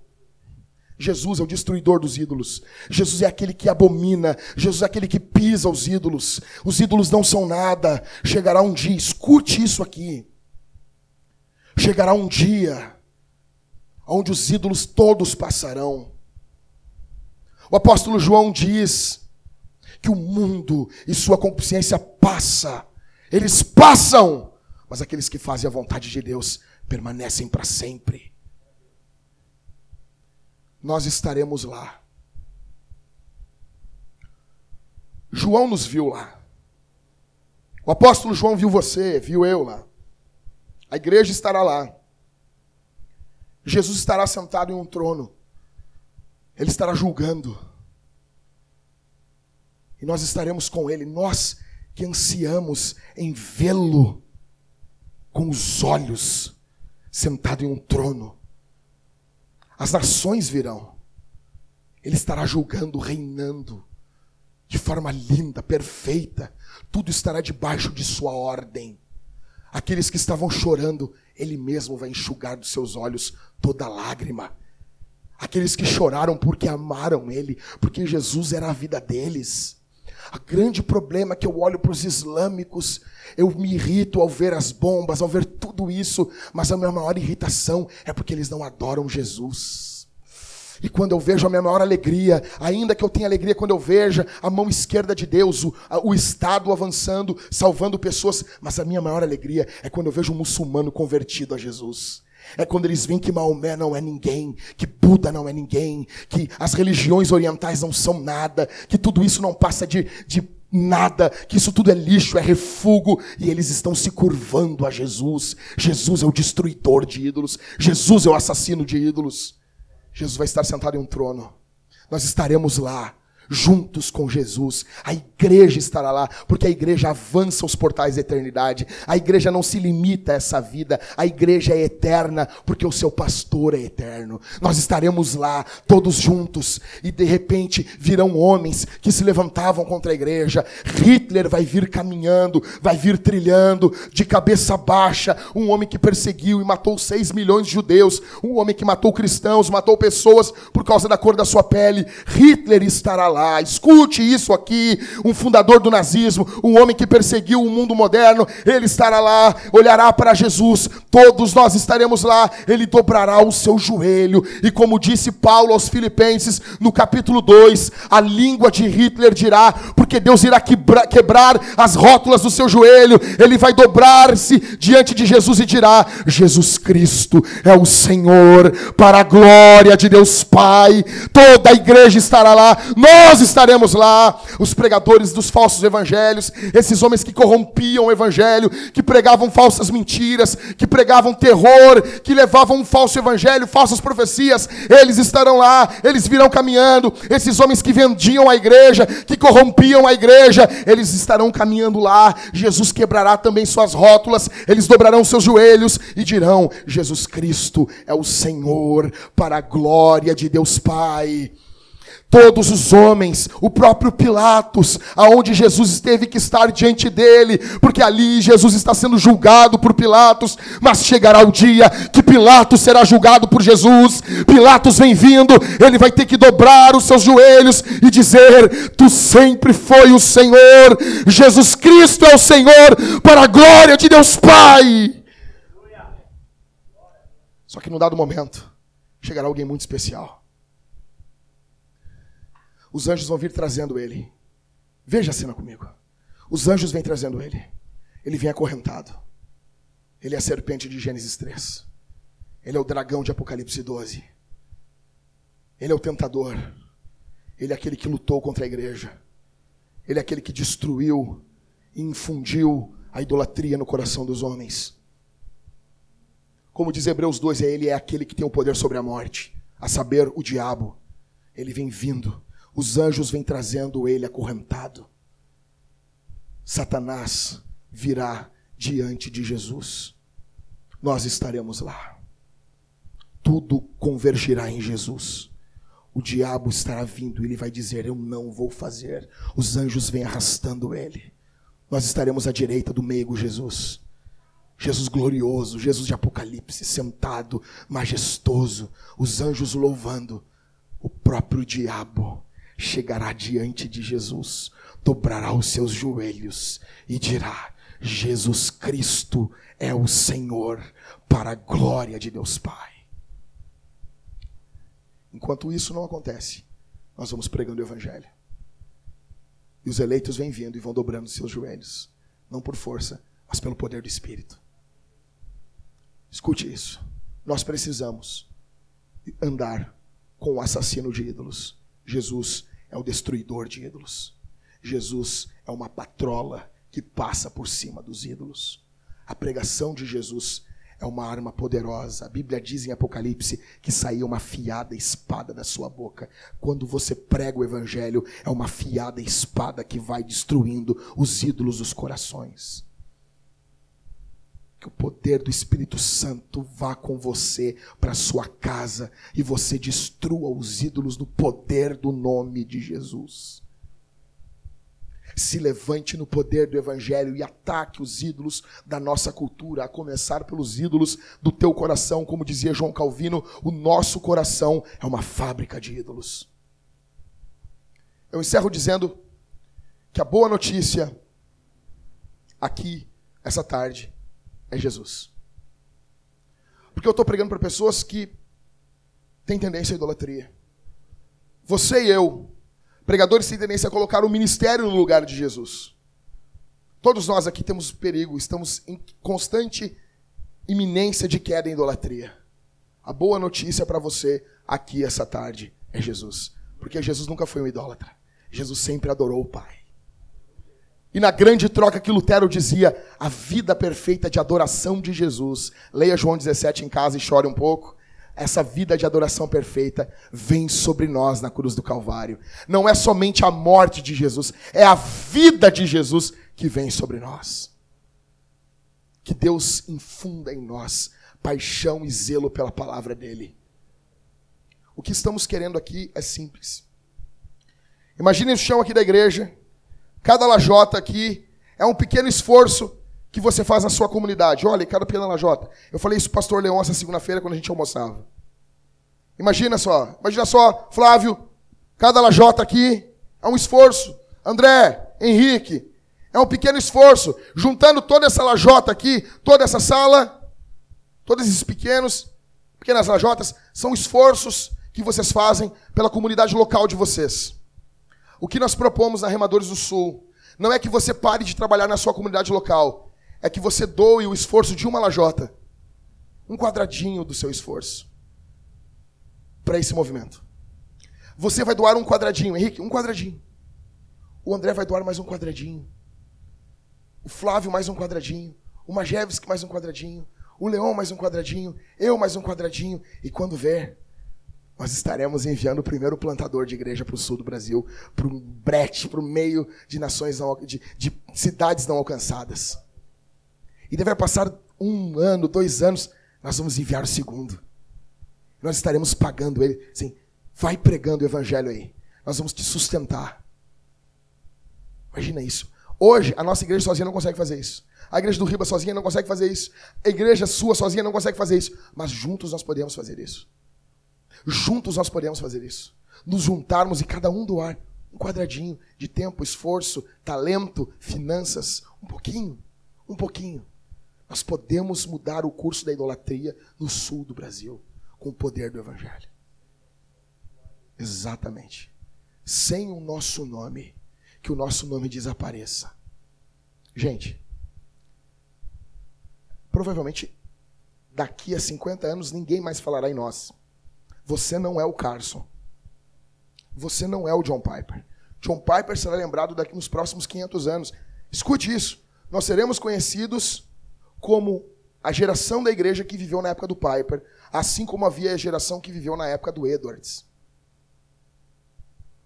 Jesus é o destruidor dos ídolos. Jesus é aquele que abomina. Jesus é aquele que pisa os ídolos. Os ídolos não são nada. Chegará um dia, escute isso aqui. Chegará um dia onde os ídolos todos passarão. O apóstolo João diz que o mundo e sua consciência passa. Eles passam, mas aqueles que fazem a vontade de Deus permanecem para sempre nós estaremos lá. João nos viu lá. O apóstolo João viu você, viu eu lá. A igreja estará lá. Jesus estará sentado em um trono. Ele estará julgando. E nós estaremos com ele. Nós que ansiamos em vê-lo com os olhos, sentado em um trono. As nações virão. Ele estará julgando, reinando de forma linda, perfeita. Tudo estará debaixo de sua ordem. Aqueles que estavam chorando, ele mesmo vai enxugar dos seus olhos toda lágrima. Aqueles que choraram porque amaram ele, porque Jesus era a vida deles. O grande problema é que eu olho para os islâmicos, eu me irrito ao ver as bombas, ao ver tudo isso, mas a minha maior irritação é porque eles não adoram Jesus. E quando eu vejo a minha maior alegria, ainda que eu tenha alegria quando eu veja a mão esquerda de Deus, o, o Estado avançando, salvando pessoas, mas a minha maior alegria é quando eu vejo um muçulmano convertido a Jesus. É quando eles veem que Maomé não é ninguém, que Buda não é ninguém, que as religiões orientais não são nada, que tudo isso não passa de, de nada, que isso tudo é lixo, é refugo, e eles estão se curvando a Jesus. Jesus é o destruidor de ídolos, Jesus é o assassino de ídolos. Jesus vai estar sentado em um trono, nós estaremos lá juntos com Jesus. A igreja estará lá, porque a igreja avança os portais da eternidade. A igreja não se limita a essa vida, a igreja é eterna, porque o seu pastor é eterno. Nós estaremos lá, todos juntos, e de repente virão homens que se levantavam contra a igreja. Hitler vai vir caminhando, vai vir trilhando, de cabeça baixa, um homem que perseguiu e matou seis milhões de judeus, um homem que matou cristãos, matou pessoas por causa da cor da sua pele. Hitler estará lá lá. Escute isso aqui. Um fundador do nazismo, um homem que perseguiu o mundo moderno, ele estará lá, olhará para Jesus. Todos nós estaremos lá. Ele dobrará o seu joelho. E como disse Paulo aos Filipenses, no capítulo 2, a língua de Hitler dirá: porque Deus irá quebrar, quebrar as rótulas do seu joelho. Ele vai dobrar-se diante de Jesus e dirá: Jesus Cristo é o Senhor, para a glória de Deus Pai. Toda a igreja estará lá. Nós nós estaremos lá, os pregadores dos falsos evangelhos, esses homens que corrompiam o evangelho, que pregavam falsas mentiras, que pregavam terror, que levavam um falso evangelho, falsas profecias, eles estarão lá, eles virão caminhando, esses homens que vendiam a igreja, que corrompiam a igreja, eles estarão caminhando lá. Jesus quebrará também suas rótulas, eles dobrarão seus joelhos e dirão: Jesus Cristo é o Senhor, para a glória de Deus Pai todos os homens, o próprio Pilatos, aonde Jesus teve que estar diante dele, porque ali Jesus está sendo julgado por Pilatos, mas chegará o dia que Pilatos será julgado por Jesus. Pilatos vem vindo, ele vai ter que dobrar os seus joelhos e dizer: Tu sempre foi o Senhor, Jesus Cristo é o Senhor, para a glória de Deus Pai. Só que num dado momento, chegará alguém muito especial os anjos vão vir trazendo ele. Veja a cena comigo. Os anjos vêm trazendo ele. Ele vem acorrentado. Ele é a serpente de Gênesis 3. Ele é o dragão de Apocalipse 12. Ele é o tentador. Ele é aquele que lutou contra a igreja. Ele é aquele que destruiu e infundiu a idolatria no coração dos homens. Como diz Hebreus 2, é ele é aquele que tem o poder sobre a morte, a saber, o diabo. Ele vem vindo os anjos vêm trazendo ele acorrentado. Satanás virá diante de Jesus. Nós estaremos lá. Tudo convergirá em Jesus. O diabo estará vindo ele vai dizer: Eu não vou fazer. Os anjos vêm arrastando ele. Nós estaremos à direita do meigo Jesus. Jesus glorioso, Jesus de Apocalipse, sentado, majestoso, os anjos louvando o próprio diabo chegará diante de Jesus, dobrará os seus joelhos e dirá: Jesus Cristo é o Senhor, para a glória de Deus Pai. Enquanto isso não acontece, nós vamos pregando o Evangelho. E os eleitos vêm vindo e vão dobrando seus joelhos, não por força, mas pelo poder do Espírito. Escute isso. Nós precisamos andar com o assassino de ídolos. Jesus é o destruidor de ídolos. Jesus é uma patrola que passa por cima dos ídolos. A pregação de Jesus é uma arma poderosa. A Bíblia diz em Apocalipse que saía uma fiada espada da sua boca. Quando você prega o evangelho, é uma fiada espada que vai destruindo os ídolos dos corações. Que o poder do Espírito Santo vá com você para sua casa e você destrua os ídolos no poder do nome de Jesus se levante no poder do Evangelho e ataque os ídolos da nossa cultura, a começar pelos ídolos do teu coração. Como dizia João Calvino, o nosso coração é uma fábrica de ídolos. Eu encerro dizendo que a boa notícia aqui, essa tarde, é Jesus. Porque eu estou pregando para pessoas que têm tendência à idolatria. Você e eu Pregadores têm tendência a colocar o ministério no lugar de Jesus. Todos nós aqui temos perigo, estamos em constante iminência de queda em idolatria. A boa notícia para você aqui essa tarde é Jesus. Porque Jesus nunca foi um idólatra. Jesus sempre adorou o Pai. E na grande troca que Lutero dizia, a vida perfeita de adoração de Jesus. Leia João 17 em casa e chore um pouco essa vida de adoração perfeita vem sobre nós na cruz do Calvário. Não é somente a morte de Jesus, é a vida de Jesus que vem sobre nós. Que Deus infunda em nós paixão e zelo pela palavra dele. O que estamos querendo aqui é simples. Imagine o chão aqui da igreja. Cada lajota aqui é um pequeno esforço que você faz na sua comunidade. Olha, cada pequena lajota. Eu falei isso para o pastor Leão essa segunda-feira quando a gente almoçava. Imagina só, imagina só, Flávio, cada lajota aqui é um esforço. André, Henrique, é um pequeno esforço. Juntando toda essa lajota aqui, toda essa sala, todos esses pequenos, pequenas lajotas, são esforços que vocês fazem pela comunidade local de vocês. O que nós propomos na Remadores do Sul não é que você pare de trabalhar na sua comunidade local, é que você doe o esforço de uma lajota, um quadradinho do seu esforço, para esse movimento. Você vai doar um quadradinho, Henrique, um quadradinho. O André vai doar mais um quadradinho. O Flávio mais um quadradinho. O Majewski mais um quadradinho. O Leão mais um quadradinho. Eu mais um quadradinho. E quando ver, nós estaremos enviando o primeiro plantador de igreja para o sul do Brasil, para um brete, para o meio de nações, não, de, de cidades não alcançadas. E deve passar um ano, dois anos, nós vamos enviar o segundo. Nós estaremos pagando ele. Assim, vai pregando o evangelho aí. Nós vamos te sustentar. Imagina isso. Hoje, a nossa igreja sozinha não consegue fazer isso. A igreja do Riba sozinha não consegue fazer isso. A igreja sua sozinha não consegue fazer isso. Mas juntos nós podemos fazer isso. Juntos nós podemos fazer isso. Nos juntarmos e cada um doar um quadradinho de tempo, esforço, talento, finanças, um pouquinho, um pouquinho. Nós podemos mudar o curso da idolatria no sul do Brasil com o poder do Evangelho. Exatamente. Sem o nosso nome, que o nosso nome desapareça. Gente, provavelmente daqui a 50 anos ninguém mais falará em nós. Você não é o Carson. Você não é o John Piper. John Piper será lembrado daqui nos próximos 500 anos. Escute isso. Nós seremos conhecidos como a geração da igreja que viveu na época do Piper, assim como havia a geração que viveu na época do Edwards.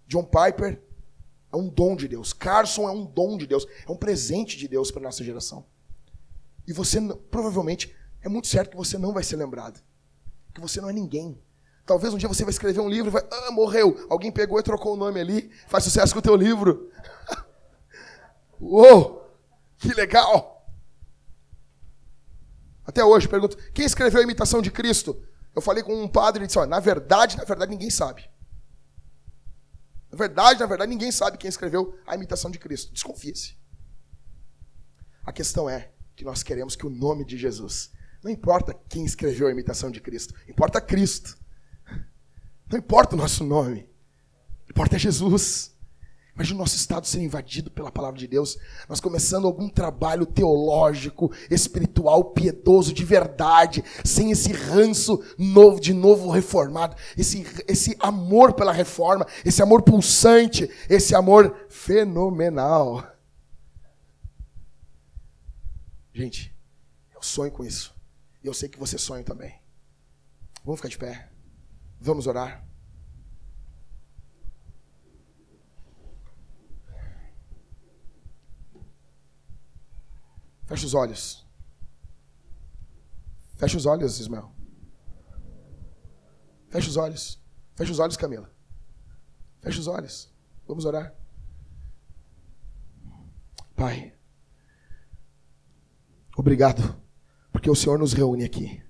John Piper é um dom de Deus. Carson é um dom de Deus. É um presente de Deus para a nossa geração. E você, provavelmente, é muito certo que você não vai ser lembrado. Que você não é ninguém. Talvez um dia você vai escrever um livro e vai, ah, morreu. Alguém pegou e trocou o nome ali, faz sucesso com o teu livro. Uou, que legal! Até hoje, pergunto, quem escreveu a imitação de Cristo? Eu falei com um padre e disse, ó, na verdade, na verdade, ninguém sabe. Na verdade, na verdade, ninguém sabe quem escreveu a imitação de Cristo. Desconfie-se. A questão é que nós queremos que o nome de Jesus, não importa quem escreveu a imitação de Cristo, importa Cristo. Não importa o nosso nome, importa é Jesus. Imagina o nosso estado ser invadido pela palavra de Deus. Nós começando algum trabalho teológico, espiritual, piedoso, de verdade, sem esse ranço novo, de novo reformado, esse, esse amor pela reforma, esse amor pulsante, esse amor fenomenal. Gente, eu sonho com isso. E eu sei que você sonha também. Vamos ficar de pé. Vamos orar. Fecha os olhos. Fecha os olhos, Ismael. Fecha os olhos. Fecha os olhos, Camila. Fecha os olhos. Vamos orar. Pai, obrigado porque o Senhor nos reúne aqui.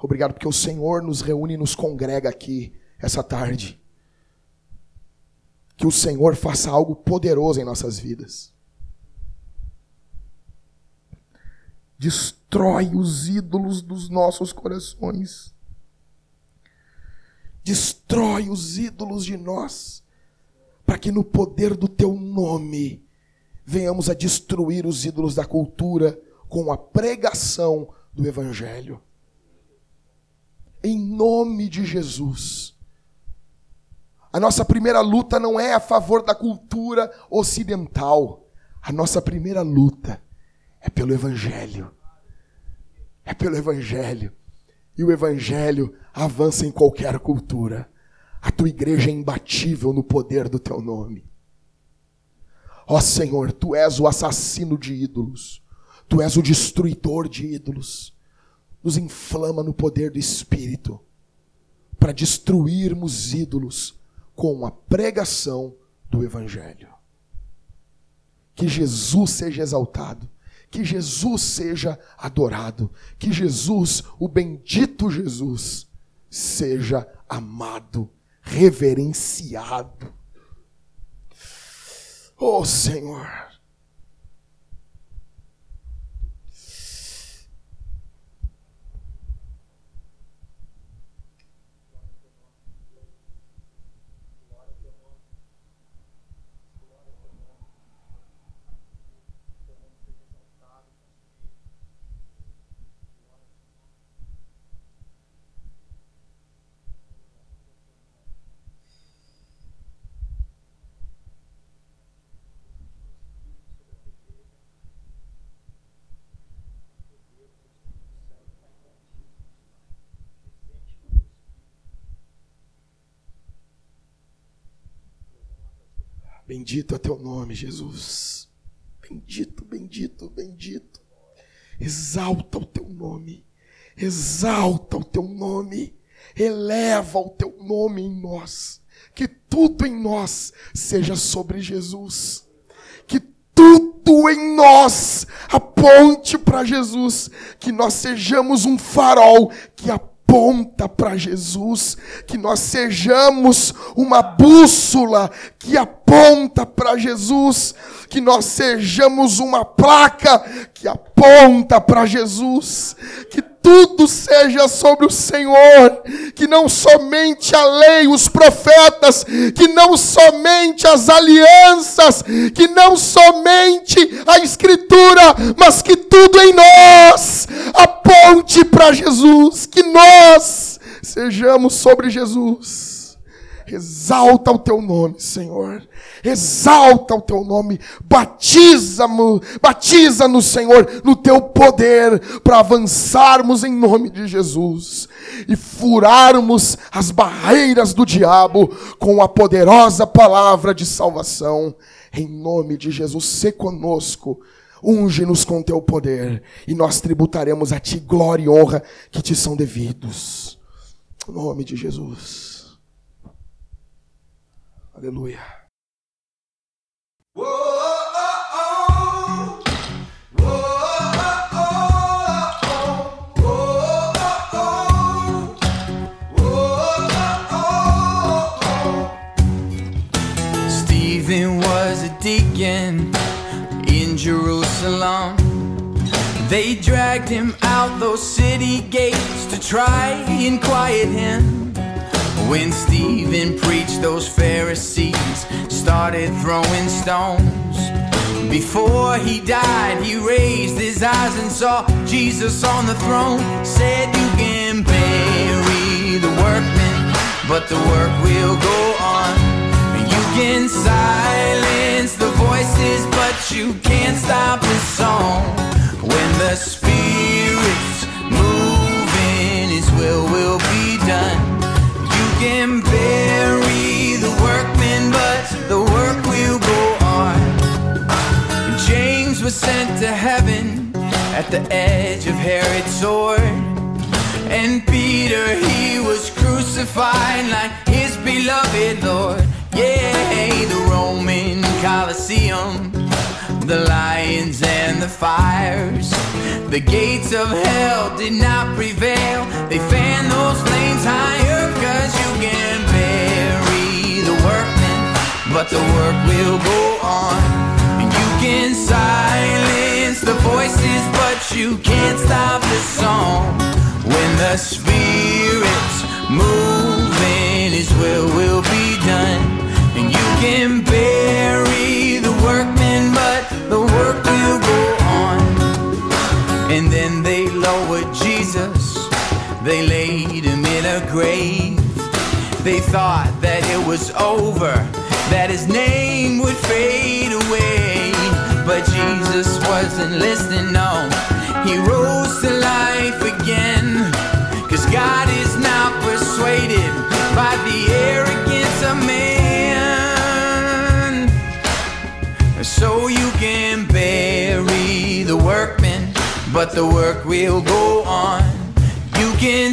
Obrigado porque o Senhor nos reúne e nos congrega aqui essa tarde. Que o Senhor faça algo poderoso em nossas vidas. Destrói os ídolos dos nossos corações. Destrói os ídolos de nós, para que no poder do teu nome venhamos a destruir os ídolos da cultura com a pregação do evangelho. Em nome de Jesus. A nossa primeira luta não é a favor da cultura ocidental. A nossa primeira luta é pelo Evangelho. É pelo Evangelho. E o Evangelho avança em qualquer cultura. A tua igreja é imbatível no poder do teu nome. Ó Senhor, tu és o assassino de ídolos. Tu és o destruidor de ídolos. Nos inflama no poder do Espírito para destruirmos ídolos com a pregação do Evangelho. Que Jesus seja exaltado que Jesus seja adorado, que Jesus, o bendito Jesus, seja amado, reverenciado. Oh Senhor, Bendito é teu nome, Jesus. Bendito, bendito, bendito. Exalta o teu nome. Exalta o teu nome. Eleva o teu nome em nós. Que tudo em nós seja sobre Jesus. Que tudo em nós aponte para Jesus. Que nós sejamos um farol que aponta para Jesus, que nós sejamos uma bússola que aponta para Jesus, que nós sejamos uma placa que aponta para Jesus, que tudo seja sobre o Senhor, que não somente a lei, os profetas, que não somente as alianças, que não somente a Escritura, mas que tudo em nós aponte para Jesus, que nós sejamos sobre Jesus. Exalta o teu nome, Senhor. Exalta o teu nome. Batiza-nos, batiza-nos, Senhor, no teu poder para avançarmos em nome de Jesus e furarmos as barreiras do diabo com a poderosa palavra de salvação. Em nome de Jesus, se conosco. Unge-nos com teu poder e nós tributaremos a ti glória e honra que te são devidos. Em nome de Jesus. Aleluia. sin in Jerusalem. They dragged him out those city gates to try and quiet him. When Stephen preached, those Pharisees started throwing stones. Before he died, he raised his eyes and saw Jesus on the throne. Said, You can bury the workmen, but the work will go on. You can silence the voices, but you can't stop the song. When the Spirit's moving, His will will be done. Can bury the workmen, but the work will go on. James was sent to heaven at the edge of Herod's sword. And Peter, he was crucified like his beloved Lord. Yeah, the Roman Colosseum, the lions and the fires. The gates of hell did not prevail. They fan those flames higher, cause can bury the workmen, but the work will go on. And you can silence the voices, but you can't stop the song. When the Spirit's moving, His will will be done. And you can bury the workmen, but the work will go on. And then they lowered Jesus, they laid him in a grave. They thought that it was over, that his name would fade away. But Jesus wasn't listening, no. He rose to life again. Cause God is not persuaded by the arrogance of man. So you can bury the workmen, but the work will go on. You can